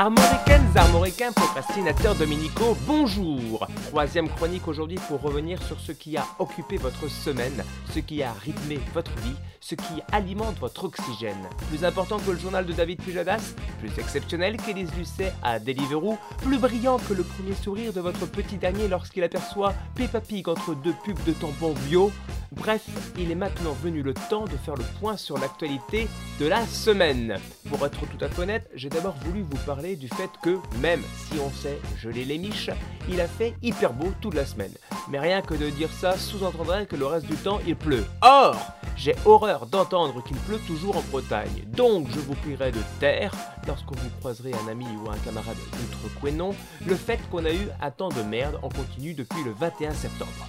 Armoricaines, armoricains, procrastinateurs dominicaux, bonjour Troisième chronique aujourd'hui pour revenir sur ce qui a occupé votre semaine, ce qui a rythmé votre vie, ce qui alimente votre oxygène. Plus important que le journal de David Pujadas, plus exceptionnel qu'Élise Lucet à Deliveroo, plus brillant que le premier sourire de votre petit dernier lorsqu'il aperçoit Peppa Pig entre deux pubs de tampons bio. Bref, il est maintenant venu le temps de faire le point sur l'actualité de la semaine. Pour être tout à fait honnête, j'ai d'abord voulu vous parler du fait que, même si on sait geler les miches, il a fait hyper beau toute la semaine. Mais rien que de dire ça sous-entendrait que le reste du temps il pleut. Or, j'ai horreur d'entendre qu'il pleut toujours en Bretagne. Donc, je vous prierai de taire, lorsque vous croiserez un ami ou un camarade d'outre-Quénon, le fait qu'on a eu un temps de merde en continu depuis le 21 septembre.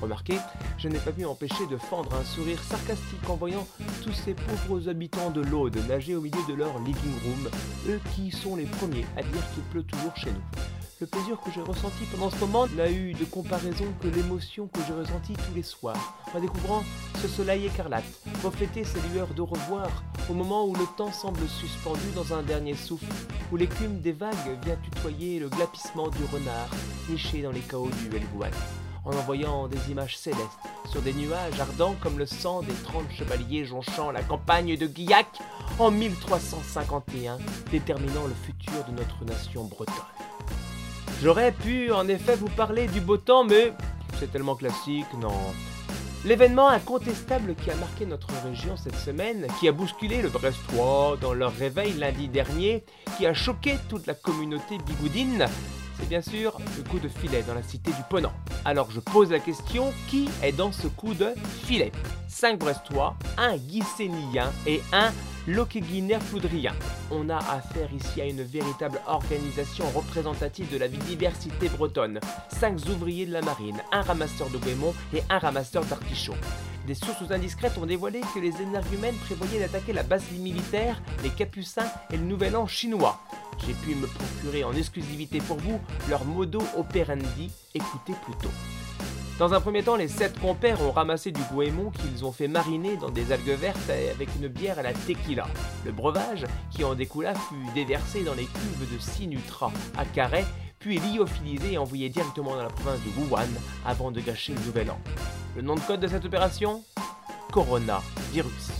Remarquez, je n'ai pas pu empêcher de fendre un sourire sarcastique en voyant tous ces pauvres habitants de l'Aude nager au milieu de leur living room, eux qui sont les premiers à dire qu'il pleut toujours chez nous. Le plaisir que j'ai ressenti pendant ce moment n'a eu de comparaison que l'émotion que j'ai ressentie tous les soirs, en découvrant ce soleil écarlate, refléter ces lueurs de revoir, au moment où le temps semble suspendu dans un dernier souffle, où l'écume des vagues vient tutoyer le glapissement du renard, niché dans les chaos du Helgoat en envoyant des images célestes sur des nuages ardents comme le sang des trente chevaliers jonchant la campagne de Guillac en 1351, déterminant le futur de notre nation bretonne. J'aurais pu en effet vous parler du beau temps, mais c'est tellement classique, non. L'événement incontestable qui a marqué notre région cette semaine, qui a bousculé le Brestois dans leur réveil lundi dernier, qui a choqué toute la communauté bigoudine, c'est bien sûr le coup de filet dans la cité du Ponant. Alors je pose la question, qui est dans ce coup de filet? 5 Brestois, un Guissénien et un Loqueguinaire Poudrien. On a affaire ici à une véritable organisation représentative de la diversité bretonne. 5 ouvriers de la marine, un ramasseur de Guémont et un ramasseur d'artichauts. Des sources indiscrètes ont dévoilé que les énergumènes prévoyaient d'attaquer la base militaire, les Capucins et le Nouvel An chinois. J'ai pu me procurer en exclusivité pour vous leur modo operandi, écoutez plutôt. Dans un premier temps, les sept compères ont ramassé du goémon qu'ils ont fait mariner dans des algues vertes avec une bière à la tequila. Le breuvage, qui en découla, fut déversé dans les cuves de Sinutra à Carré, puis lyophilisé et envoyé directement dans la province de Wuhan avant de gâcher le nouvel an. Le nom de code de cette opération Coronavirus.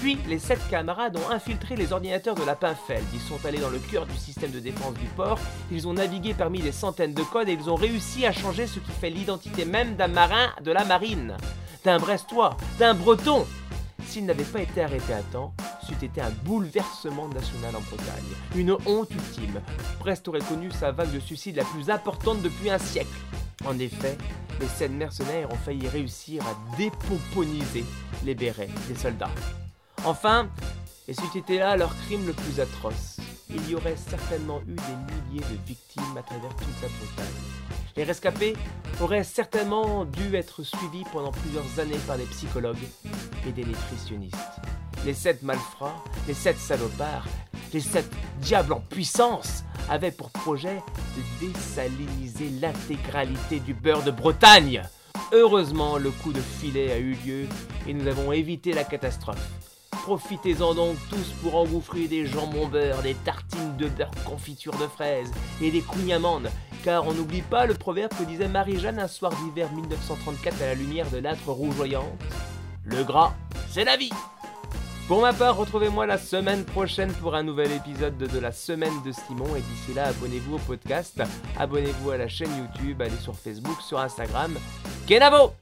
Puis, les sept camarades ont infiltré les ordinateurs de la Pinfeld. Ils sont allés dans le cœur du système de défense du port, ils ont navigué parmi des centaines de codes et ils ont réussi à changer ce qui fait l'identité même d'un marin de la marine, d'un Brestois, d'un Breton. S'ils n'avaient pas été arrêtés à temps, c'eût été un bouleversement national en Bretagne. Une honte ultime. Brest aurait connu sa vague de suicides la plus importante depuis un siècle. En effet, les sept mercenaires ont failli réussir à dépomponiser les bérets des soldats. Enfin, et c'eût été là leur crime le plus atroce, il y aurait certainement eu des milliers de victimes à travers toute la Bretagne. Les rescapés auraient certainement dû être suivis pendant plusieurs années par des psychologues et des nutritionnistes. Les sept malfrats, les sept salopards, les sept diables en puissance avaient pour projet de désaliniser l'intégralité du beurre de Bretagne. Heureusement, le coup de filet a eu lieu et nous avons évité la catastrophe. Profitez-en donc tous pour engouffrer des jambons beurre, des tartines de beurre confiture de fraises et des cougnamandes, car on n'oublie pas le proverbe que disait Marie-Jeanne un soir d'hiver 1934 à la lumière de l'âtre rougeoyante. Le gras, c'est la vie pour ma part, retrouvez-moi la semaine prochaine pour un nouvel épisode de, la semaine de Simon. Et d'ici là, abonnez-vous au podcast, abonnez-vous à la chaîne YouTube, allez sur Facebook, sur Instagram. Kenavo